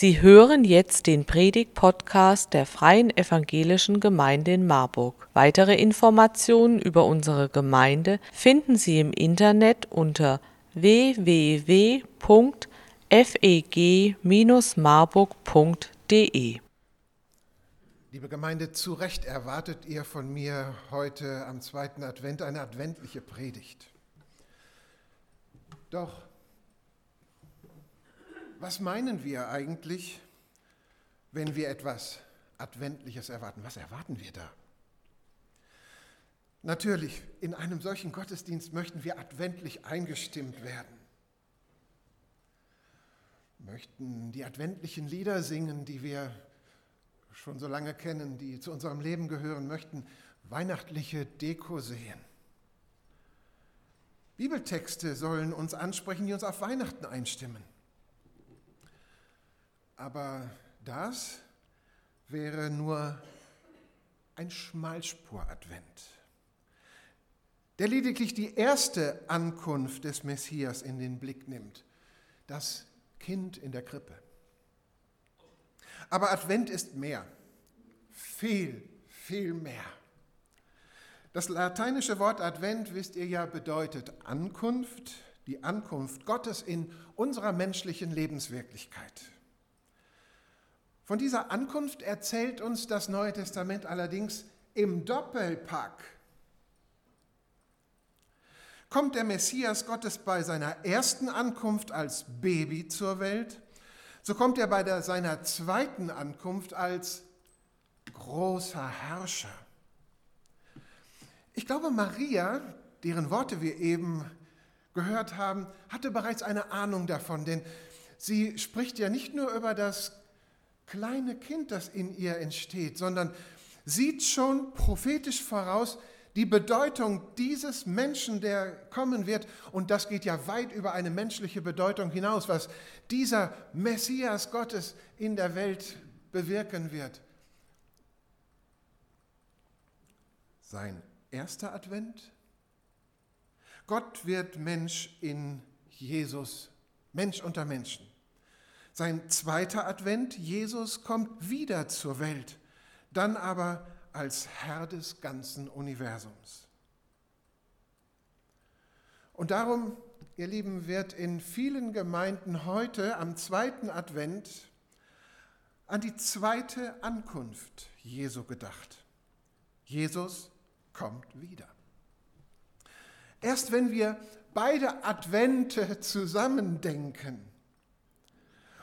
Sie hören jetzt den Predig-Podcast der Freien Evangelischen Gemeinde in Marburg. Weitere Informationen über unsere Gemeinde finden Sie im Internet unter www.feg-marburg.de. Liebe Gemeinde, zu Recht erwartet ihr von mir heute am zweiten Advent eine adventliche Predigt. Doch was meinen wir eigentlich, wenn wir etwas Adventliches erwarten? Was erwarten wir da? Natürlich, in einem solchen Gottesdienst möchten wir adventlich eingestimmt werden. Möchten die adventlichen Lieder singen, die wir schon so lange kennen, die zu unserem Leben gehören, möchten weihnachtliche Deko sehen. Bibeltexte sollen uns ansprechen, die uns auf Weihnachten einstimmen. Aber das wäre nur ein Schmalspur-Advent, der lediglich die erste Ankunft des Messias in den Blick nimmt, das Kind in der Krippe. Aber Advent ist mehr, viel, viel mehr. Das lateinische Wort Advent, wisst ihr ja, bedeutet Ankunft, die Ankunft Gottes in unserer menschlichen Lebenswirklichkeit. Von dieser Ankunft erzählt uns das Neue Testament allerdings im Doppelpack. Kommt der Messias Gottes bei seiner ersten Ankunft als Baby zur Welt, so kommt er bei der, seiner zweiten Ankunft als großer Herrscher. Ich glaube, Maria, deren Worte wir eben gehört haben, hatte bereits eine Ahnung davon, denn sie spricht ja nicht nur über das kleine Kind, das in ihr entsteht, sondern sieht schon prophetisch voraus die Bedeutung dieses Menschen, der kommen wird. Und das geht ja weit über eine menschliche Bedeutung hinaus, was dieser Messias Gottes in der Welt bewirken wird. Sein erster Advent. Gott wird Mensch in Jesus, Mensch unter Menschen. Sein zweiter Advent, Jesus kommt wieder zur Welt, dann aber als Herr des ganzen Universums. Und darum, ihr Lieben, wird in vielen Gemeinden heute am zweiten Advent an die zweite Ankunft Jesu gedacht. Jesus kommt wieder. Erst wenn wir beide Advente zusammendenken,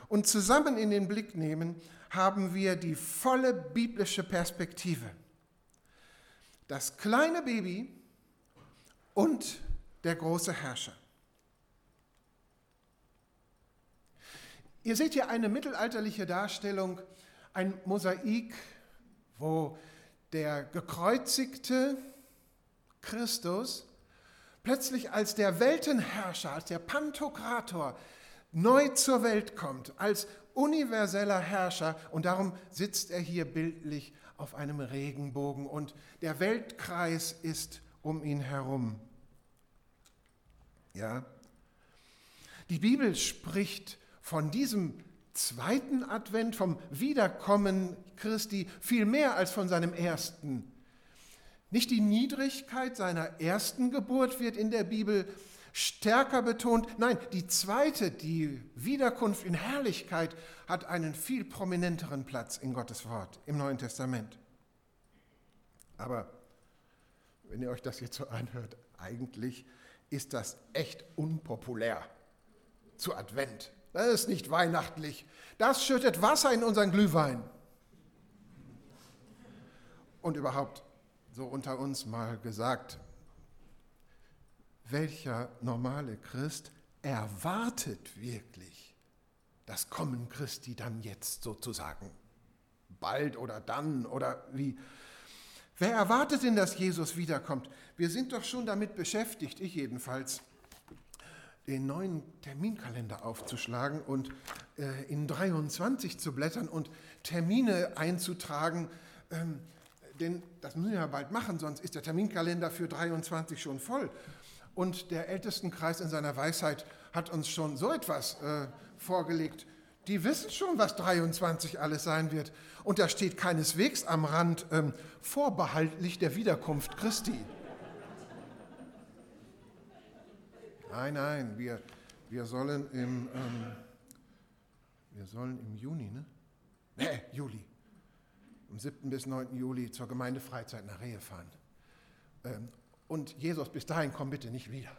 und zusammen in den Blick nehmen, haben wir die volle biblische Perspektive. Das kleine Baby und der große Herrscher. Ihr seht hier eine mittelalterliche Darstellung, ein Mosaik, wo der gekreuzigte Christus plötzlich als der Weltenherrscher, als der Pantokrator, neu zur Welt kommt, als universeller Herrscher. Und darum sitzt er hier bildlich auf einem Regenbogen und der Weltkreis ist um ihn herum. Ja. Die Bibel spricht von diesem zweiten Advent, vom Wiederkommen Christi, viel mehr als von seinem ersten. Nicht die Niedrigkeit seiner ersten Geburt wird in der Bibel stärker betont. Nein, die zweite, die Wiederkunft in Herrlichkeit, hat einen viel prominenteren Platz in Gottes Wort im Neuen Testament. Aber wenn ihr euch das jetzt so anhört, eigentlich ist das echt unpopulär zu Advent. Das ist nicht weihnachtlich. Das schüttet Wasser in unseren Glühwein. Und überhaupt, so unter uns mal gesagt, welcher normale Christ erwartet wirklich das Kommen Christi dann jetzt sozusagen? Bald oder dann oder wie? Wer erwartet denn, dass Jesus wiederkommt? Wir sind doch schon damit beschäftigt, ich jedenfalls, den neuen Terminkalender aufzuschlagen und äh, in 23 zu blättern und Termine einzutragen. Ähm, denn das müssen wir ja bald machen, sonst ist der Terminkalender für 23 schon voll. Und der Ältestenkreis in seiner Weisheit hat uns schon so etwas äh, vorgelegt. die wissen schon, was 23 alles sein wird. Und da steht keineswegs am Rand ähm, vorbehaltlich der Wiederkunft Christi. Nein, nein, wir, wir sollen im, ähm, wir sollen im Juni, ne? Nee, Juli. Am 7. bis 9. Juli zur Gemeindefreizeit nach Rehe fahren. Ähm, und Jesus, bis dahin komm bitte nicht wieder.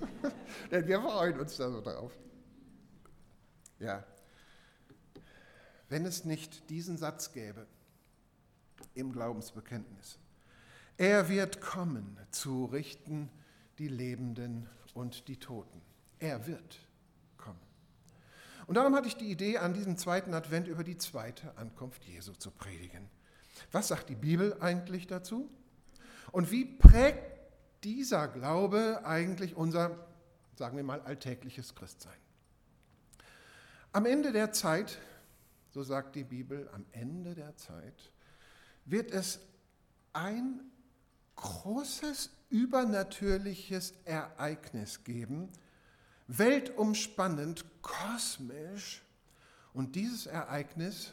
Denn wir freuen uns da so drauf. Ja. Wenn es nicht diesen Satz gäbe im Glaubensbekenntnis, er wird kommen zu richten die Lebenden und die Toten. Er wird kommen. Und darum hatte ich die Idee, an diesem zweiten Advent über die zweite Ankunft Jesu zu predigen. Was sagt die Bibel eigentlich dazu? Und wie prägt dieser Glaube eigentlich unser, sagen wir mal, alltägliches Christsein? Am Ende der Zeit, so sagt die Bibel, am Ende der Zeit wird es ein großes übernatürliches Ereignis geben, weltumspannend, kosmisch. Und dieses Ereignis,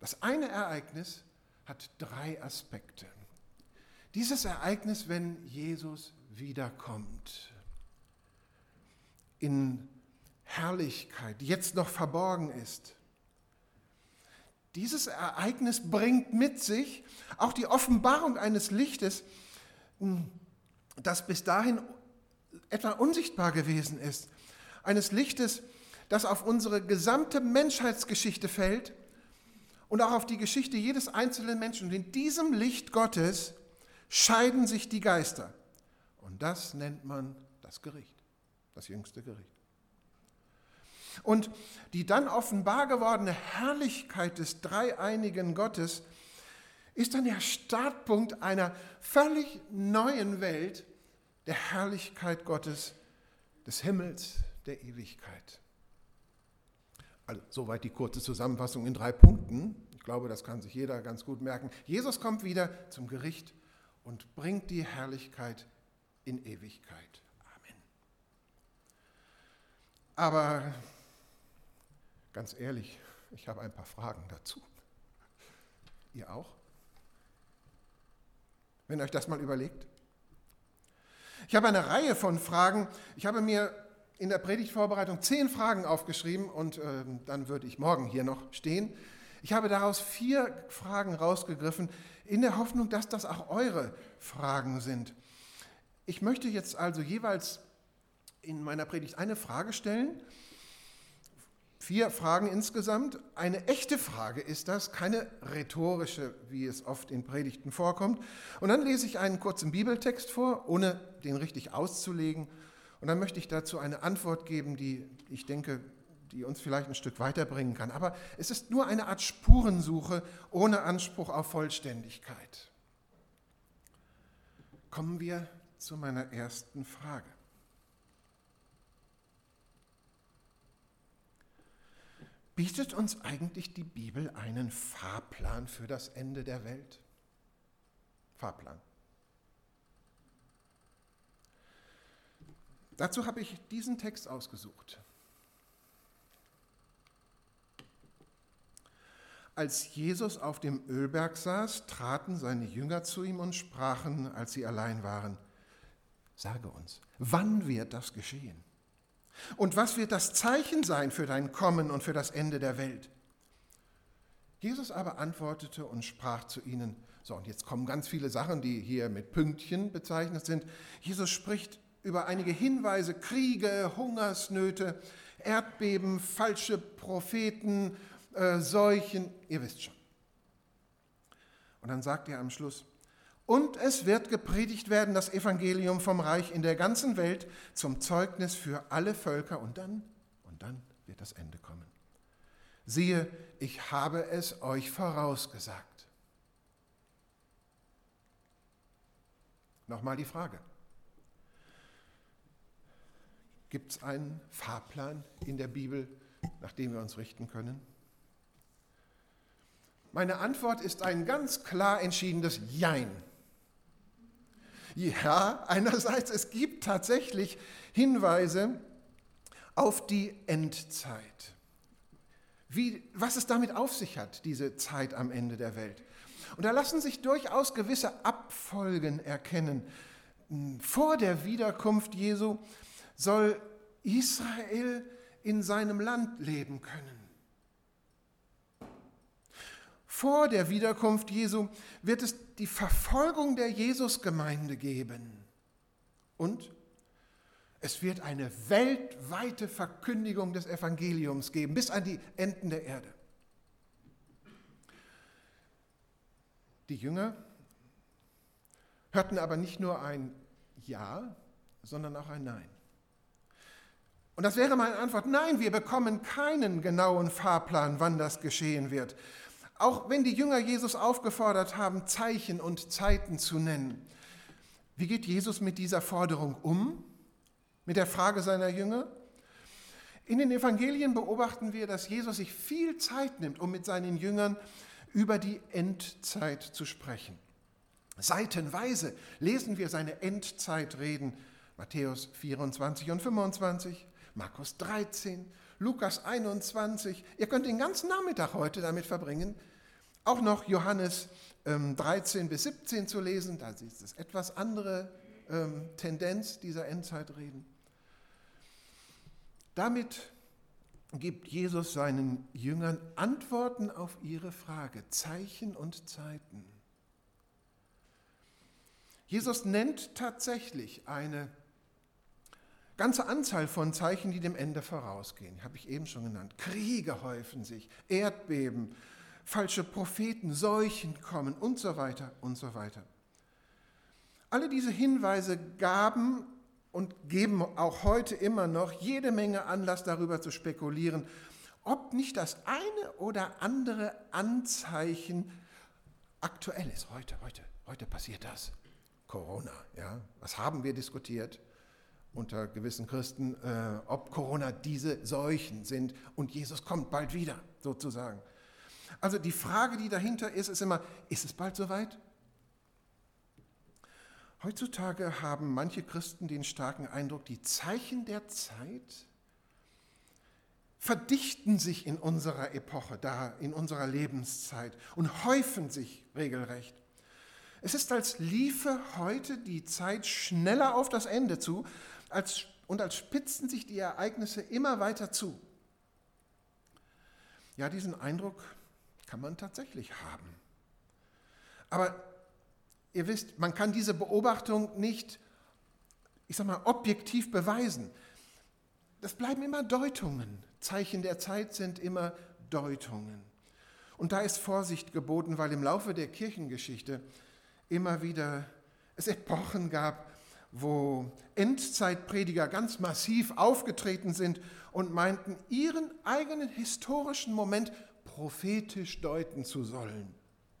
das eine Ereignis, hat drei Aspekte. Dieses Ereignis, wenn Jesus wiederkommt, in Herrlichkeit, die jetzt noch verborgen ist. Dieses Ereignis bringt mit sich auch die Offenbarung eines Lichtes, das bis dahin etwa unsichtbar gewesen ist. Eines Lichtes, das auf unsere gesamte Menschheitsgeschichte fällt und auch auf die Geschichte jedes einzelnen Menschen. Und in diesem Licht Gottes scheiden sich die Geister. Und das nennt man das Gericht, das jüngste Gericht. Und die dann offenbar gewordene Herrlichkeit des dreieinigen Gottes ist dann der Startpunkt einer völlig neuen Welt, der Herrlichkeit Gottes, des Himmels, der Ewigkeit. Also soweit die kurze Zusammenfassung in drei Punkten. Ich glaube, das kann sich jeder ganz gut merken. Jesus kommt wieder zum Gericht und bringt die Herrlichkeit in Ewigkeit. Amen. Aber ganz ehrlich, ich habe ein paar Fragen dazu. Ihr auch? Wenn ihr euch das mal überlegt. Ich habe eine Reihe von Fragen. Ich habe mir in der Predigtvorbereitung zehn Fragen aufgeschrieben und äh, dann würde ich morgen hier noch stehen. Ich habe daraus vier Fragen rausgegriffen, in der Hoffnung, dass das auch eure Fragen sind. Ich möchte jetzt also jeweils in meiner Predigt eine Frage stellen. Vier Fragen insgesamt. Eine echte Frage ist das, keine rhetorische, wie es oft in Predigten vorkommt. Und dann lese ich einen kurzen Bibeltext vor, ohne den richtig auszulegen. Und dann möchte ich dazu eine Antwort geben, die ich denke, die uns vielleicht ein Stück weiterbringen kann. Aber es ist nur eine Art Spurensuche ohne Anspruch auf Vollständigkeit. Kommen wir zu meiner ersten Frage. Bietet uns eigentlich die Bibel einen Fahrplan für das Ende der Welt? Fahrplan. Dazu habe ich diesen Text ausgesucht. Als Jesus auf dem Ölberg saß, traten seine Jünger zu ihm und sprachen, als sie allein waren, sage uns, wann wird das geschehen? Und was wird das Zeichen sein für dein Kommen und für das Ende der Welt? Jesus aber antwortete und sprach zu ihnen, so und jetzt kommen ganz viele Sachen, die hier mit Pünktchen bezeichnet sind. Jesus spricht über einige Hinweise, Kriege, Hungersnöte, Erdbeben, falsche Propheten, äh, Seuchen, ihr wisst schon. Und dann sagt er am Schluss, und es wird gepredigt werden das Evangelium vom Reich in der ganzen Welt zum Zeugnis für alle Völker und dann, und dann wird das Ende kommen. Siehe, ich habe es euch vorausgesagt. Nochmal die Frage. Gibt es einen Fahrplan in der Bibel, nach dem wir uns richten können? Meine Antwort ist ein ganz klar entschiedenes Jein. Ja, einerseits, es gibt tatsächlich Hinweise auf die Endzeit. wie, was es damit auf sich hat, diese Zeit am Ende der Welt. Und da lassen sich durchaus gewisse Abfolgen erkennen. Vor der Wiederkunft Jesu soll Israel in seinem Land leben können. Vor der Wiederkunft Jesu wird es die Verfolgung der Jesusgemeinde geben. Und es wird eine weltweite Verkündigung des Evangeliums geben, bis an die Enden der Erde. Die Jünger hörten aber nicht nur ein Ja, sondern auch ein Nein. Und das wäre meine Antwort, nein, wir bekommen keinen genauen Fahrplan, wann das geschehen wird. Auch wenn die Jünger Jesus aufgefordert haben, Zeichen und Zeiten zu nennen. Wie geht Jesus mit dieser Forderung um? Mit der Frage seiner Jünger? In den Evangelien beobachten wir, dass Jesus sich viel Zeit nimmt, um mit seinen Jüngern über die Endzeit zu sprechen. Seitenweise lesen wir seine Endzeitreden, Matthäus 24 und 25, Markus 13, Lukas 21. Ihr könnt den ganzen Nachmittag heute damit verbringen, auch noch Johannes ähm, 13 bis 17 zu lesen. Da ist es etwas andere ähm, Tendenz dieser Endzeitreden. Damit gibt Jesus seinen Jüngern Antworten auf ihre Frage, Zeichen und Zeiten. Jesus nennt tatsächlich eine ganze Anzahl von Zeichen, die dem Ende vorausgehen. Habe ich eben schon genannt. Kriege häufen sich, Erdbeben, falsche Propheten, Seuchen kommen und so weiter und so weiter. Alle diese Hinweise gaben und geben auch heute immer noch jede Menge Anlass darüber zu spekulieren, ob nicht das eine oder andere Anzeichen aktuell ist. Heute, heute, heute passiert das. Corona, ja. Was haben wir diskutiert unter gewissen Christen, äh, ob Corona diese Seuchen sind und Jesus kommt bald wieder, sozusagen. Also die Frage, die dahinter ist, ist immer, ist es bald soweit? Heutzutage haben manche Christen den starken Eindruck, die Zeichen der Zeit verdichten sich in unserer Epoche, da in unserer Lebenszeit und häufen sich regelrecht. Es ist, als liefe heute die Zeit schneller auf das Ende zu als, und als spitzen sich die Ereignisse immer weiter zu. Ja, diesen Eindruck kann man tatsächlich haben. Aber ihr wisst, man kann diese Beobachtung nicht, ich sag mal, objektiv beweisen. Das bleiben immer Deutungen. Zeichen der Zeit sind immer Deutungen. Und da ist Vorsicht geboten, weil im Laufe der Kirchengeschichte immer wieder es Epochen gab, wo Endzeitprediger ganz massiv aufgetreten sind und meinten, ihren eigenen historischen Moment prophetisch deuten zu sollen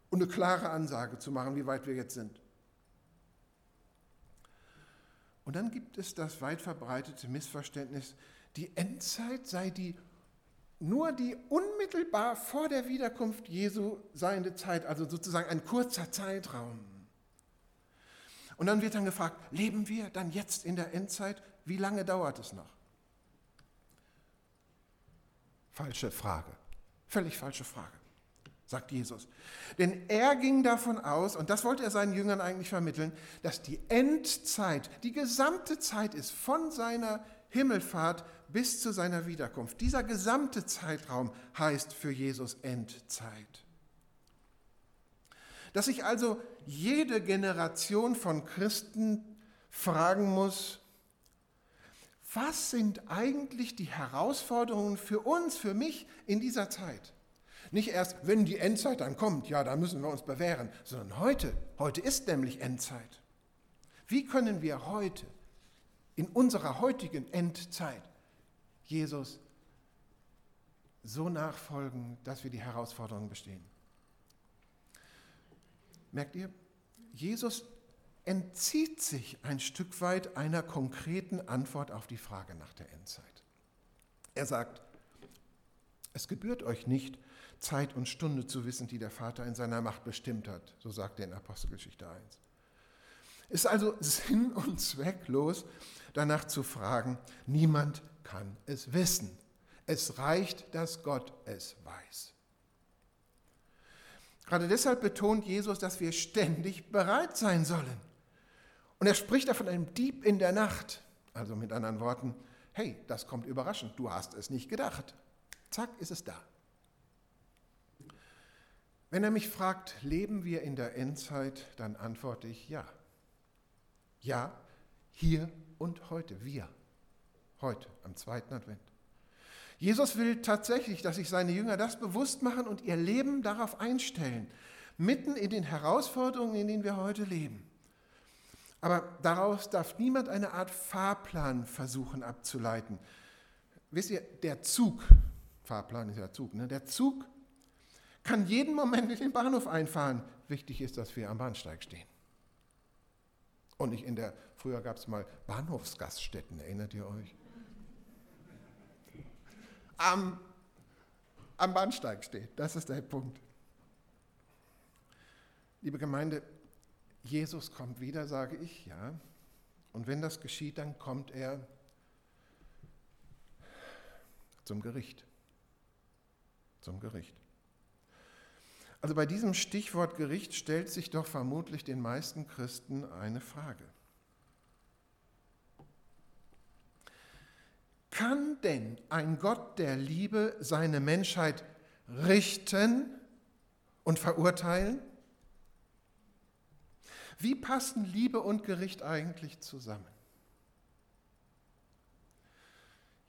und eine klare Ansage zu machen, wie weit wir jetzt sind. Und dann gibt es das weit verbreitete Missverständnis, die Endzeit sei die nur die unmittelbar vor der Wiederkunft Jesu seiende Zeit, also sozusagen ein kurzer Zeitraum. Und dann wird dann gefragt, leben wir dann jetzt in der Endzeit? Wie lange dauert es noch? Falsche Frage. Völlig falsche Frage, sagt Jesus. Denn er ging davon aus, und das wollte er seinen Jüngern eigentlich vermitteln, dass die Endzeit, die gesamte Zeit ist von seiner Himmelfahrt bis zu seiner Wiederkunft. Dieser gesamte Zeitraum heißt für Jesus Endzeit. Dass sich also jede Generation von Christen fragen muss, was sind eigentlich die Herausforderungen für uns, für mich in dieser Zeit? Nicht erst, wenn die Endzeit dann kommt, ja, da müssen wir uns bewähren, sondern heute. Heute ist nämlich Endzeit. Wie können wir heute, in unserer heutigen Endzeit, Jesus so nachfolgen, dass wir die Herausforderungen bestehen? Merkt ihr, Jesus entzieht sich ein Stück weit einer konkreten Antwort auf die Frage nach der Endzeit. Er sagt, es gebührt euch nicht, Zeit und Stunde zu wissen, die der Vater in seiner Macht bestimmt hat, so sagt er in Apostelgeschichte 1. Es ist also sinn- und zwecklos, danach zu fragen, niemand kann es wissen. Es reicht, dass Gott es weiß. Gerade deshalb betont Jesus, dass wir ständig bereit sein sollen. Und er spricht da von einem Dieb in der Nacht. Also mit anderen Worten, hey, das kommt überraschend, du hast es nicht gedacht. Zack, ist es da. Wenn er mich fragt, leben wir in der Endzeit, dann antworte ich ja. Ja, hier und heute, wir. Heute, am zweiten Advent. Jesus will tatsächlich, dass sich seine Jünger das bewusst machen und ihr Leben darauf einstellen, mitten in den Herausforderungen, in denen wir heute leben. Aber daraus darf niemand eine Art Fahrplan versuchen abzuleiten. Wisst ihr, der Zug, Fahrplan ist ja Zug, ne? der Zug kann jeden Moment in den Bahnhof einfahren. Wichtig ist, dass wir am Bahnsteig stehen. Und nicht in der, früher gab es mal Bahnhofsgaststätten, erinnert ihr euch? am, am Bahnsteig steht. Das ist der Punkt. Liebe Gemeinde, Jesus kommt wieder, sage ich, ja. Und wenn das geschieht, dann kommt er zum Gericht. Zum Gericht. Also bei diesem Stichwort Gericht stellt sich doch vermutlich den meisten Christen eine Frage. Kann denn ein Gott der Liebe seine Menschheit richten und verurteilen? Wie passen Liebe und Gericht eigentlich zusammen?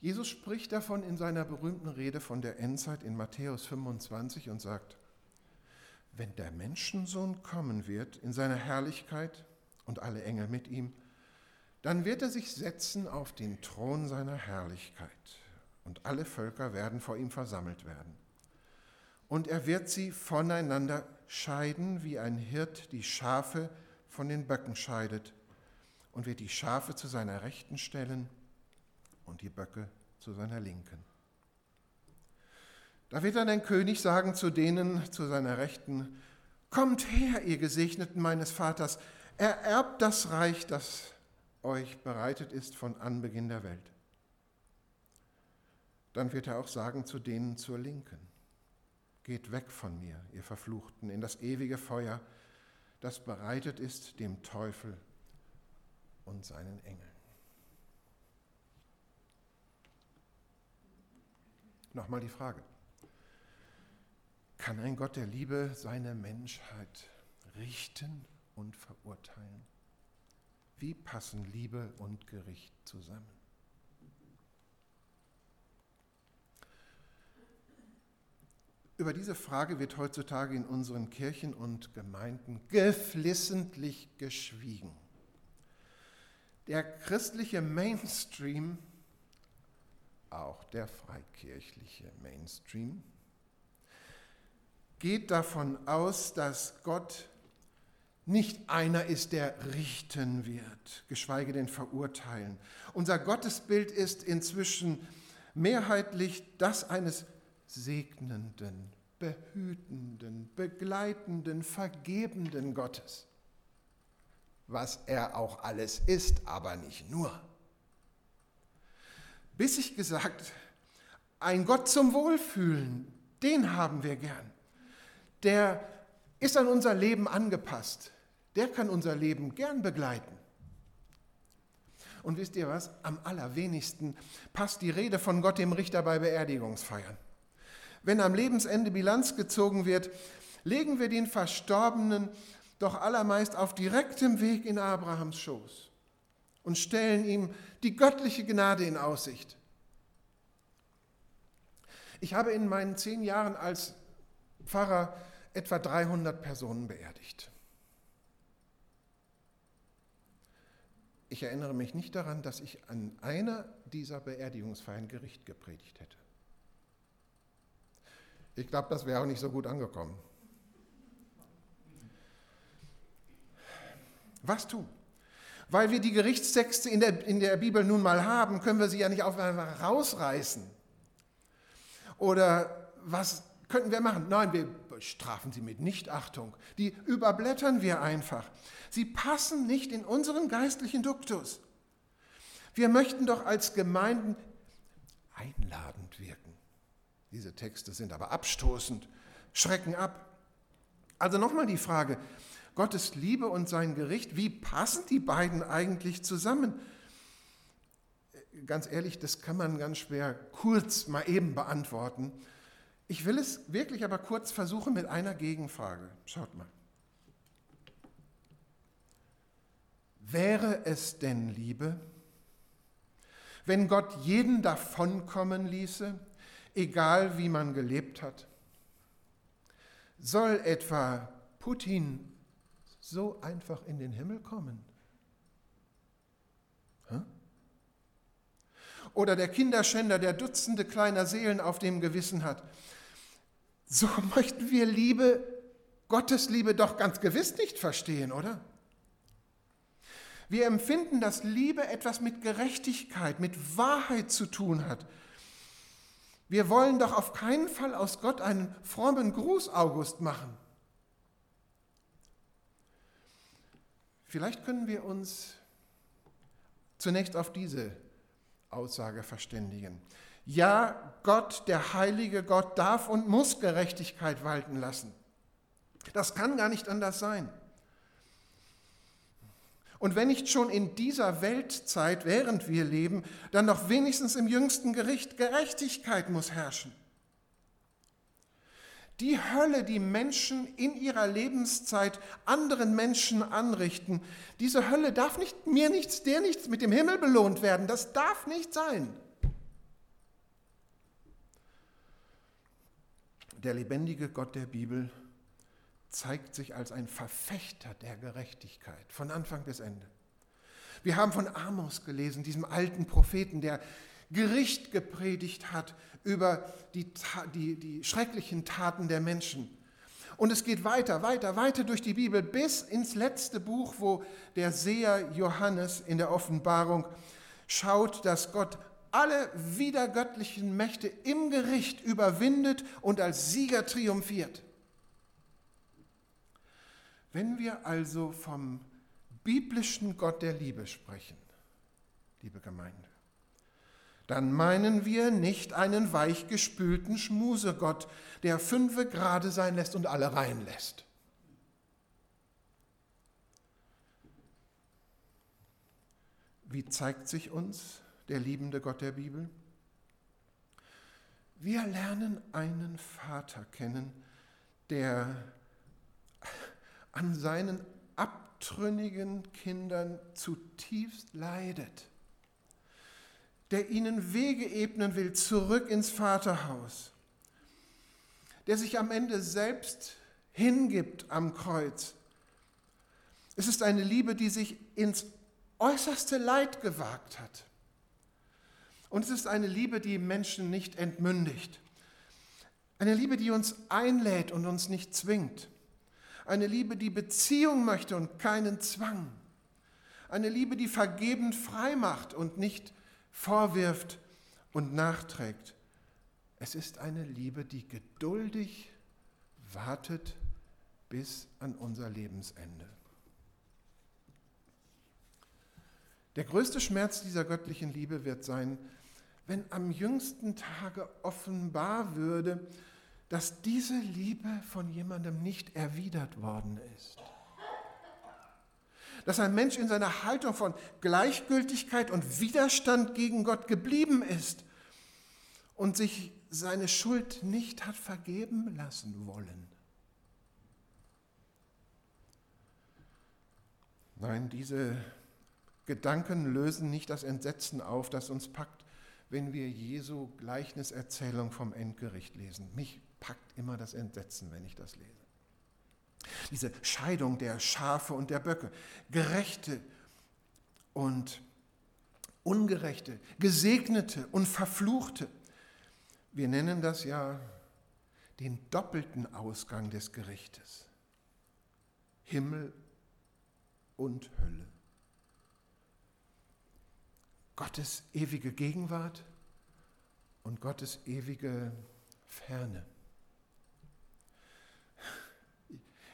Jesus spricht davon in seiner berühmten Rede von der Endzeit in Matthäus 25 und sagt, wenn der Menschensohn kommen wird in seiner Herrlichkeit und alle Engel mit ihm, dann wird er sich setzen auf den Thron seiner Herrlichkeit und alle Völker werden vor ihm versammelt werden. Und er wird sie voneinander scheiden, wie ein Hirt die Schafe von den Böcken scheidet, und wird die Schafe zu seiner Rechten stellen und die Böcke zu seiner Linken. Da wird dann ein König sagen zu denen zu seiner Rechten, Kommt her, ihr Gesegneten meines Vaters, ererbt das Reich, das euch bereitet ist von Anbeginn der Welt. Dann wird er auch sagen zu denen zur Linken, geht weg von mir, ihr Verfluchten, in das ewige Feuer, das bereitet ist dem Teufel und seinen Engeln. Nochmal die Frage, kann ein Gott der Liebe seine Menschheit richten und verurteilen? Wie passen Liebe und Gericht zusammen? Über diese Frage wird heutzutage in unseren Kirchen und Gemeinden geflissentlich geschwiegen. Der christliche Mainstream, auch der freikirchliche Mainstream, geht davon aus, dass Gott nicht einer ist, der richten wird, geschweige denn verurteilen. Unser Gottesbild ist inzwischen mehrheitlich das eines segnenden, behütenden, begleitenden, vergebenden Gottes. Was er auch alles ist, aber nicht nur. Bis ich gesagt, ein Gott zum Wohlfühlen, den haben wir gern. Der ist an unser Leben angepasst. Der kann unser Leben gern begleiten. Und wisst ihr was? Am allerwenigsten passt die Rede von Gott dem Richter bei Beerdigungsfeiern. Wenn am Lebensende Bilanz gezogen wird, legen wir den Verstorbenen doch allermeist auf direktem Weg in Abrahams Schoß und stellen ihm die göttliche Gnade in Aussicht. Ich habe in meinen zehn Jahren als Pfarrer etwa 300 Personen beerdigt. Ich erinnere mich nicht daran, dass ich an einer dieser Beerdigungsfeiern Gericht gepredigt hätte. Ich glaube, das wäre auch nicht so gut angekommen. Was tun? Weil wir die Gerichtstexte in der, in der Bibel nun mal haben, können wir sie ja nicht einfach rausreißen. Oder was könnten wir machen? Nein, wir strafen sie mit Nichtachtung. Die überblättern wir einfach. Sie passen nicht in unseren geistlichen Duktus. Wir möchten doch als Gemeinden einladend wirken. Diese Texte sind aber abstoßend, schrecken ab. Also nochmal die Frage, Gottes Liebe und sein Gericht, wie passen die beiden eigentlich zusammen? Ganz ehrlich, das kann man ganz schwer kurz mal eben beantworten. Ich will es wirklich aber kurz versuchen mit einer Gegenfrage. Schaut mal. Wäre es denn Liebe, wenn Gott jeden davonkommen ließe, egal wie man gelebt hat? Soll etwa Putin so einfach in den Himmel kommen? Oder der Kinderschänder, der Dutzende kleiner Seelen auf dem Gewissen hat. So möchten wir Liebe, Gottes Liebe doch ganz gewiss nicht verstehen, oder? Wir empfinden, dass Liebe etwas mit Gerechtigkeit, mit Wahrheit zu tun hat. Wir wollen doch auf keinen Fall aus Gott einen frommen Gruß August machen. Vielleicht können wir uns zunächst auf diese Aussage verständigen. Ja, Gott, der heilige Gott, darf und muss Gerechtigkeit walten lassen. Das kann gar nicht anders sein. Und wenn nicht schon in dieser Weltzeit, während wir leben, dann doch wenigstens im jüngsten Gericht Gerechtigkeit muss herrschen. Die Hölle, die Menschen in ihrer Lebenszeit anderen Menschen anrichten, diese Hölle darf nicht mir nichts, der nichts mit dem Himmel belohnt werden. Das darf nicht sein. Der lebendige Gott der Bibel zeigt sich als ein Verfechter der Gerechtigkeit von Anfang bis Ende. Wir haben von Amos gelesen, diesem alten Propheten, der Gericht gepredigt hat über die, die, die schrecklichen Taten der Menschen. Und es geht weiter, weiter, weiter durch die Bibel bis ins letzte Buch, wo der Seher Johannes in der Offenbarung schaut, dass Gott alle widergöttlichen Mächte im Gericht überwindet und als Sieger triumphiert. Wenn wir also vom biblischen Gott der Liebe sprechen, liebe Gemeinde, dann meinen wir nicht einen weichgespülten Schmusegott, der fünfe gerade sein lässt und alle reinlässt. Wie zeigt sich uns der liebende Gott der Bibel? Wir lernen einen Vater kennen, der an seinen abtrünnigen Kindern zutiefst leidet der ihnen Wege ebnen will zurück ins Vaterhaus, der sich am Ende selbst hingibt am Kreuz. Es ist eine Liebe, die sich ins äußerste Leid gewagt hat. Und es ist eine Liebe, die Menschen nicht entmündigt. Eine Liebe, die uns einlädt und uns nicht zwingt. Eine Liebe, die Beziehung möchte und keinen Zwang. Eine Liebe, die vergebend frei macht und nicht vorwirft und nachträgt. Es ist eine Liebe, die geduldig wartet bis an unser Lebensende. Der größte Schmerz dieser göttlichen Liebe wird sein, wenn am jüngsten Tage offenbar würde, dass diese Liebe von jemandem nicht erwidert worden ist dass ein Mensch in seiner Haltung von Gleichgültigkeit und Widerstand gegen Gott geblieben ist und sich seine Schuld nicht hat vergeben lassen wollen. Nein, diese Gedanken lösen nicht das Entsetzen auf, das uns packt, wenn wir Jesu Gleichniserzählung vom Endgericht lesen. Mich packt immer das Entsetzen, wenn ich das lese. Diese Scheidung der Schafe und der Böcke, gerechte und ungerechte, gesegnete und verfluchte. Wir nennen das ja den doppelten Ausgang des Gerichtes. Himmel und Hölle. Gottes ewige Gegenwart und Gottes ewige Ferne.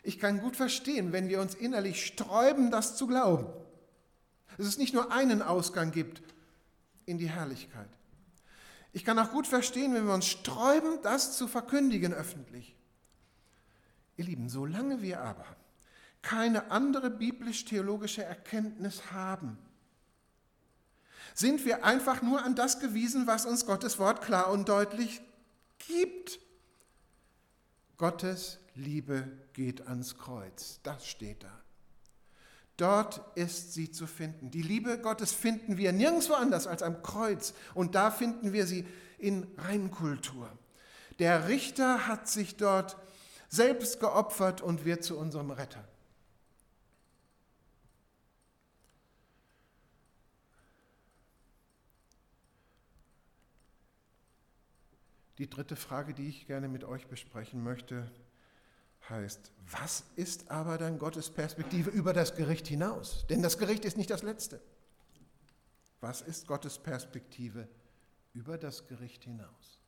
Ich kann gut verstehen, wenn wir uns innerlich sträuben, das zu glauben. Dass es nicht nur einen Ausgang gibt in die Herrlichkeit. Ich kann auch gut verstehen, wenn wir uns sträuben, das zu verkündigen öffentlich. Ihr Lieben, solange wir aber keine andere biblisch-theologische Erkenntnis haben, sind wir einfach nur an das gewiesen, was uns Gottes Wort klar und deutlich gibt. Gottes Liebe geht ans Kreuz. Das steht da. Dort ist sie zu finden. Die Liebe Gottes finden wir nirgendwo anders als am Kreuz. Und da finden wir sie in Reinkultur. Der Richter hat sich dort selbst geopfert und wird zu unserem Retter. Die dritte Frage, die ich gerne mit euch besprechen möchte, heißt, was ist aber dann Gottes Perspektive über das Gericht hinaus? Denn das Gericht ist nicht das Letzte. Was ist Gottes Perspektive über das Gericht hinaus?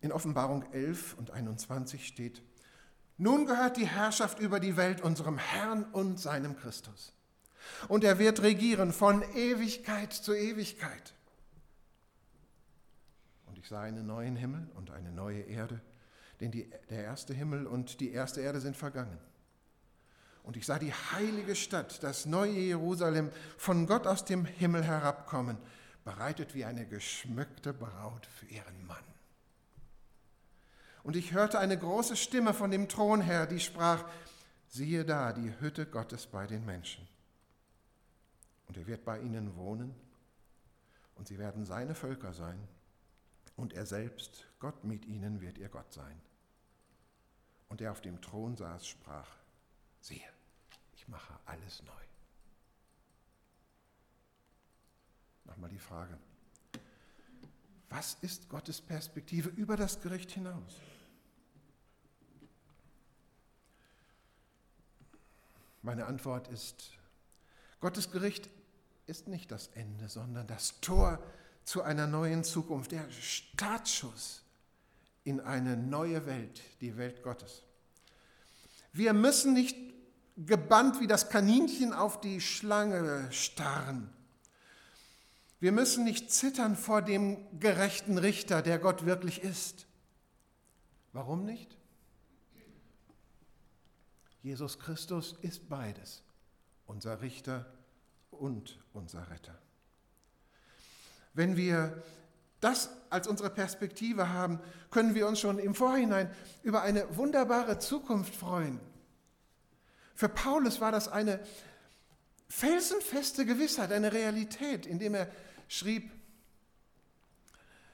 In Offenbarung 11 und 21 steht, nun gehört die Herrschaft über die Welt unserem Herrn und seinem Christus. Und er wird regieren von Ewigkeit zu Ewigkeit. Ich sah einen neuen Himmel und eine neue Erde denn die, der erste Himmel und die erste Erde sind vergangen. Und ich sah die heilige Stadt, das neue Jerusalem, von Gott aus dem Himmel herabkommen, bereitet wie eine geschmückte Braut für ihren Mann. Und ich hörte eine große Stimme von dem Thron her, die sprach, siehe da die Hütte Gottes bei den Menschen. Und er wird bei ihnen wohnen, und sie werden seine Völker sein, und er selbst, Gott mit ihnen, wird ihr Gott sein. Und der auf dem Thron saß, sprach, siehe, ich mache alles neu. Nochmal die Frage, was ist Gottes Perspektive über das Gericht hinaus? Meine Antwort ist, Gottes Gericht ist nicht das Ende, sondern das Tor zu einer neuen Zukunft, der Startschuss in eine neue Welt, die Welt Gottes. Wir müssen nicht gebannt wie das Kaninchen auf die Schlange starren. Wir müssen nicht zittern vor dem gerechten Richter, der Gott wirklich ist. Warum nicht? Jesus Christus ist beides, unser Richter und unser Retter. Wenn wir das als unsere Perspektive haben, können wir uns schon im Vorhinein über eine wunderbare Zukunft freuen. Für Paulus war das eine felsenfeste Gewissheit, eine Realität, indem er schrieb,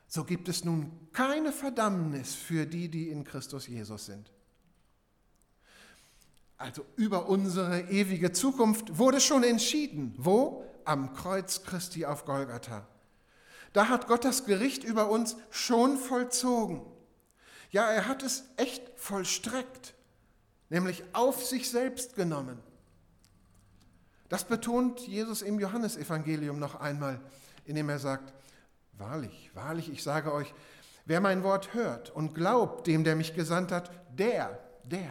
so gibt es nun keine Verdammnis für die, die in Christus Jesus sind. Also über unsere ewige Zukunft wurde schon entschieden. Wo? Am Kreuz Christi auf Golgatha. Da hat Gott das Gericht über uns schon vollzogen. Ja, er hat es echt vollstreckt, nämlich auf sich selbst genommen. Das betont Jesus im Johannesevangelium noch einmal, indem er sagt, wahrlich, wahrlich, ich sage euch, wer mein Wort hört und glaubt dem, der mich gesandt hat, der, der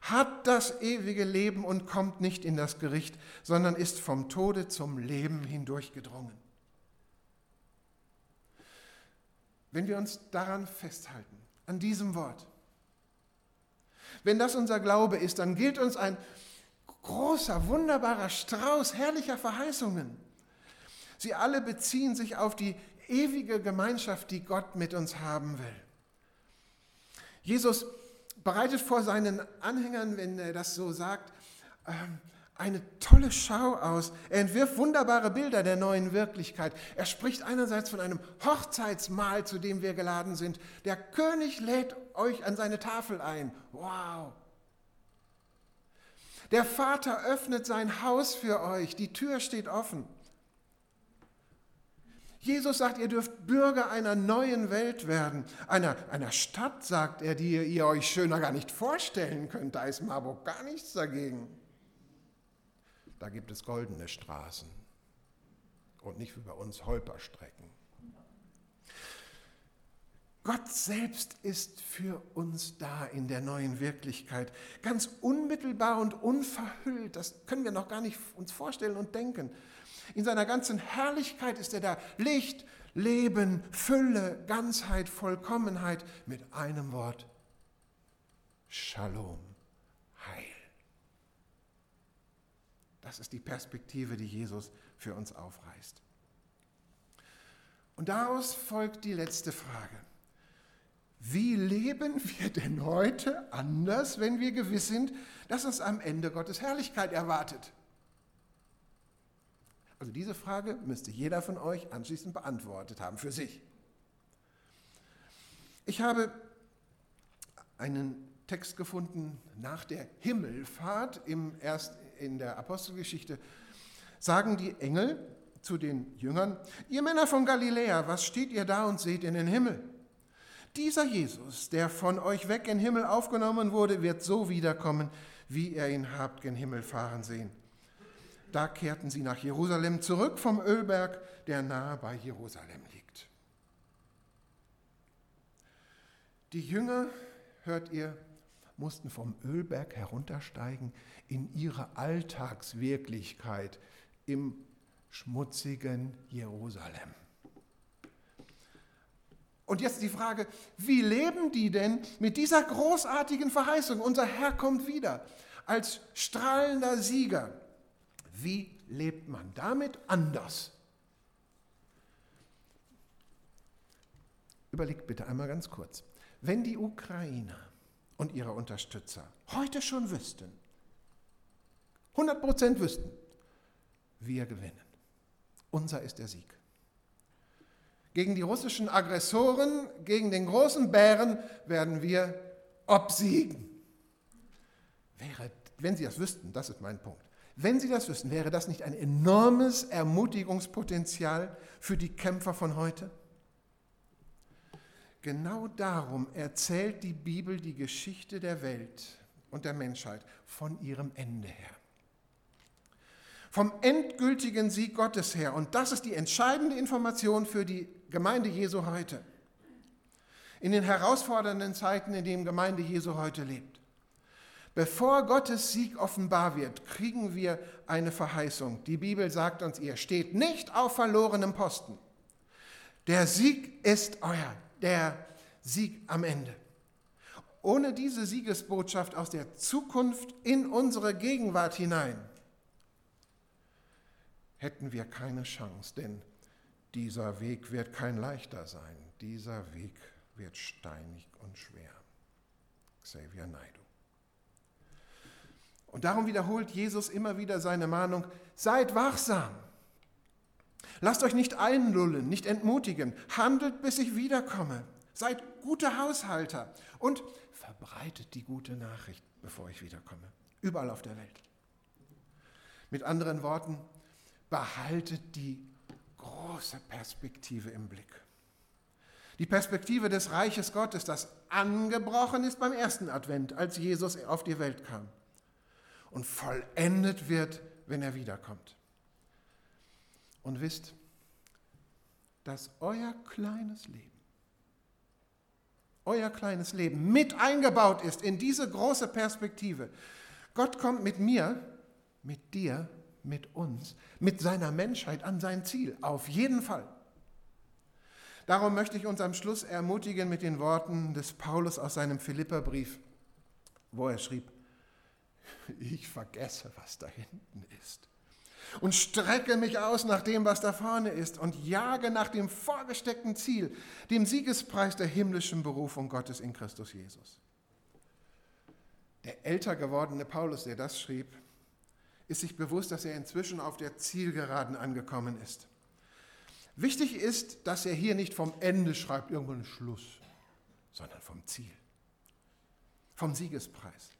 hat das ewige Leben und kommt nicht in das Gericht, sondern ist vom Tode zum Leben hindurchgedrungen. Wenn wir uns daran festhalten, an diesem Wort. Wenn das unser Glaube ist, dann gilt uns ein großer, wunderbarer Strauß herrlicher Verheißungen. Sie alle beziehen sich auf die ewige Gemeinschaft, die Gott mit uns haben will. Jesus bereitet vor seinen Anhängern, wenn er das so sagt, ähm, eine tolle Schau aus. Er entwirft wunderbare Bilder der neuen Wirklichkeit. Er spricht einerseits von einem Hochzeitsmahl, zu dem wir geladen sind. Der König lädt euch an seine Tafel ein. Wow. Der Vater öffnet sein Haus für euch. Die Tür steht offen. Jesus sagt, ihr dürft Bürger einer neuen Welt werden. Einer, einer Stadt, sagt er, die ihr euch schöner gar nicht vorstellen könnt. Da ist Marburg gar nichts dagegen. Da gibt es goldene Straßen und nicht wie bei uns Holperstrecken. Gott selbst ist für uns da in der neuen Wirklichkeit, ganz unmittelbar und unverhüllt. Das können wir noch gar nicht uns vorstellen und denken. In seiner ganzen Herrlichkeit ist er da. Licht, Leben, Fülle, Ganzheit, Vollkommenheit mit einem Wort. Shalom, Das ist die Perspektive, die Jesus für uns aufreißt. Und daraus folgt die letzte Frage. Wie leben wir denn heute anders, wenn wir gewiss sind, dass uns am Ende Gottes Herrlichkeit erwartet? Also diese Frage müsste jeder von euch anschließend beantwortet haben für sich. Ich habe einen Text gefunden nach der Himmelfahrt im Erst, in der Apostelgeschichte. Sagen die Engel zu den Jüngern, ihr Männer von Galiläa, was steht ihr da und seht in den Himmel? Dieser Jesus, der von euch weg in den Himmel aufgenommen wurde, wird so wiederkommen, wie ihr ihn habt gen Himmel fahren sehen. Da kehrten sie nach Jerusalem zurück vom Ölberg, der nahe bei Jerusalem liegt. Die Jünger, hört ihr, mussten vom Ölberg heruntersteigen in ihre Alltagswirklichkeit im schmutzigen Jerusalem. Und jetzt die Frage, wie leben die denn mit dieser großartigen Verheißung? Unser Herr kommt wieder als strahlender Sieger. Wie lebt man damit anders? Überlegt bitte einmal ganz kurz. Wenn die Ukrainer und ihre Unterstützer heute schon wüssten, 100 Prozent wüssten, wir gewinnen. Unser ist der Sieg gegen die russischen Aggressoren, gegen den großen Bären werden wir obsiegen. Wäre, wenn Sie das wüssten, das ist mein Punkt, wenn Sie das wüssten, wäre das nicht ein enormes Ermutigungspotenzial für die Kämpfer von heute? Genau darum erzählt die Bibel die Geschichte der Welt und der Menschheit von ihrem Ende her vom endgültigen Sieg Gottes her. Und das ist die entscheidende Information für die Gemeinde Jesu heute. In den herausfordernden Zeiten, in denen Gemeinde Jesu heute lebt. Bevor Gottes Sieg offenbar wird, kriegen wir eine Verheißung. Die Bibel sagt uns, ihr steht nicht auf verlorenem Posten. Der Sieg ist euer, der Sieg am Ende. Ohne diese Siegesbotschaft aus der Zukunft in unsere Gegenwart hinein hätten wir keine Chance, denn dieser Weg wird kein leichter sein. Dieser Weg wird steinig und schwer. Xavier Naidu. Und darum wiederholt Jesus immer wieder seine Mahnung, seid wachsam. Lasst euch nicht einlullen, nicht entmutigen. Handelt, bis ich wiederkomme. Seid gute Haushalter und verbreitet die gute Nachricht, bevor ich wiederkomme. Überall auf der Welt. Mit anderen Worten, behaltet die große Perspektive im Blick. Die Perspektive des Reiches Gottes, das angebrochen ist beim ersten Advent, als Jesus auf die Welt kam und vollendet wird, wenn er wiederkommt. Und wisst, dass euer kleines Leben, euer kleines Leben mit eingebaut ist in diese große Perspektive. Gott kommt mit mir, mit dir mit uns, mit seiner Menschheit an sein Ziel. Auf jeden Fall. Darum möchte ich uns am Schluss ermutigen mit den Worten des Paulus aus seinem Philipperbrief, wo er schrieb, ich vergesse, was da hinten ist und strecke mich aus nach dem, was da vorne ist und jage nach dem vorgesteckten Ziel, dem Siegespreis der himmlischen Berufung Gottes in Christus Jesus. Der älter gewordene Paulus, der das schrieb, ist sich bewusst, dass er inzwischen auf der Zielgeraden angekommen ist. Wichtig ist, dass er hier nicht vom Ende schreibt, irgendwann Schluss, sondern vom Ziel, vom Siegespreis.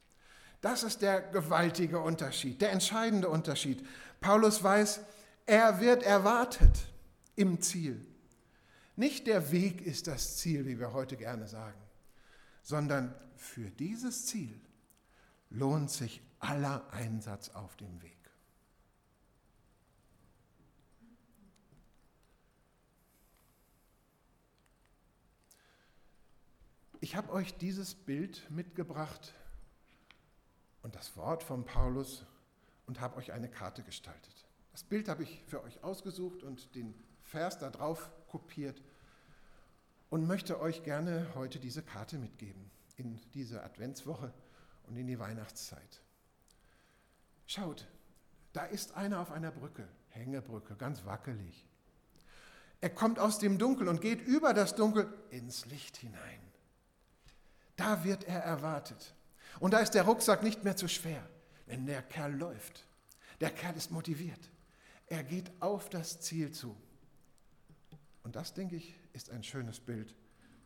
Das ist der gewaltige Unterschied, der entscheidende Unterschied. Paulus weiß, er wird erwartet im Ziel. Nicht der Weg ist das Ziel, wie wir heute gerne sagen, sondern für dieses Ziel lohnt sich aller Einsatz auf dem Weg. Ich habe euch dieses Bild mitgebracht und das Wort von Paulus und habe euch eine Karte gestaltet. Das Bild habe ich für euch ausgesucht und den Vers da drauf kopiert und möchte euch gerne heute diese Karte mitgeben in diese Adventswoche und in die Weihnachtszeit. Schaut, da ist einer auf einer Brücke, Hängebrücke, ganz wackelig. Er kommt aus dem Dunkel und geht über das Dunkel ins Licht hinein. Da wird er erwartet. Und da ist der Rucksack nicht mehr zu schwer, wenn der Kerl läuft. Der Kerl ist motiviert. Er geht auf das Ziel zu. Und das, denke ich, ist ein schönes Bild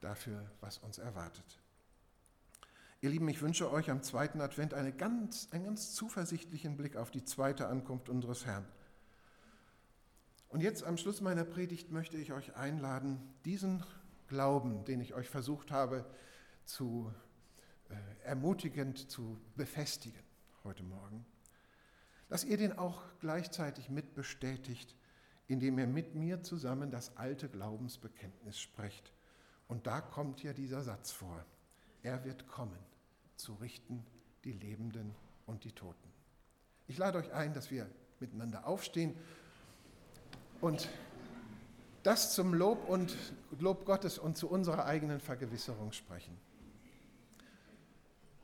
dafür, was uns erwartet. Ihr Lieben, ich wünsche euch am zweiten Advent eine ganz, einen ganz zuversichtlichen Blick auf die zweite Ankunft unseres Herrn. Und jetzt am Schluss meiner Predigt möchte ich euch einladen, diesen Glauben, den ich euch versucht habe zu ermutigend zu befestigen heute Morgen, dass ihr den auch gleichzeitig mitbestätigt, indem ihr mit mir zusammen das alte Glaubensbekenntnis sprecht. Und da kommt ja dieser Satz vor. Er wird kommen, zu richten die Lebenden und die Toten. Ich lade euch ein, dass wir miteinander aufstehen und das zum Lob und Lob Gottes und zu unserer eigenen Vergewisserung sprechen.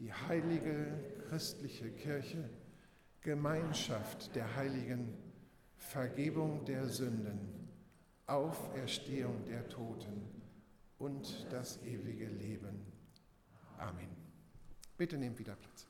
die heilige christliche Kirche, Gemeinschaft der Heiligen, Vergebung der Sünden, Auferstehung der Toten und das ewige Leben. Amen. Bitte nehmt wieder Platz.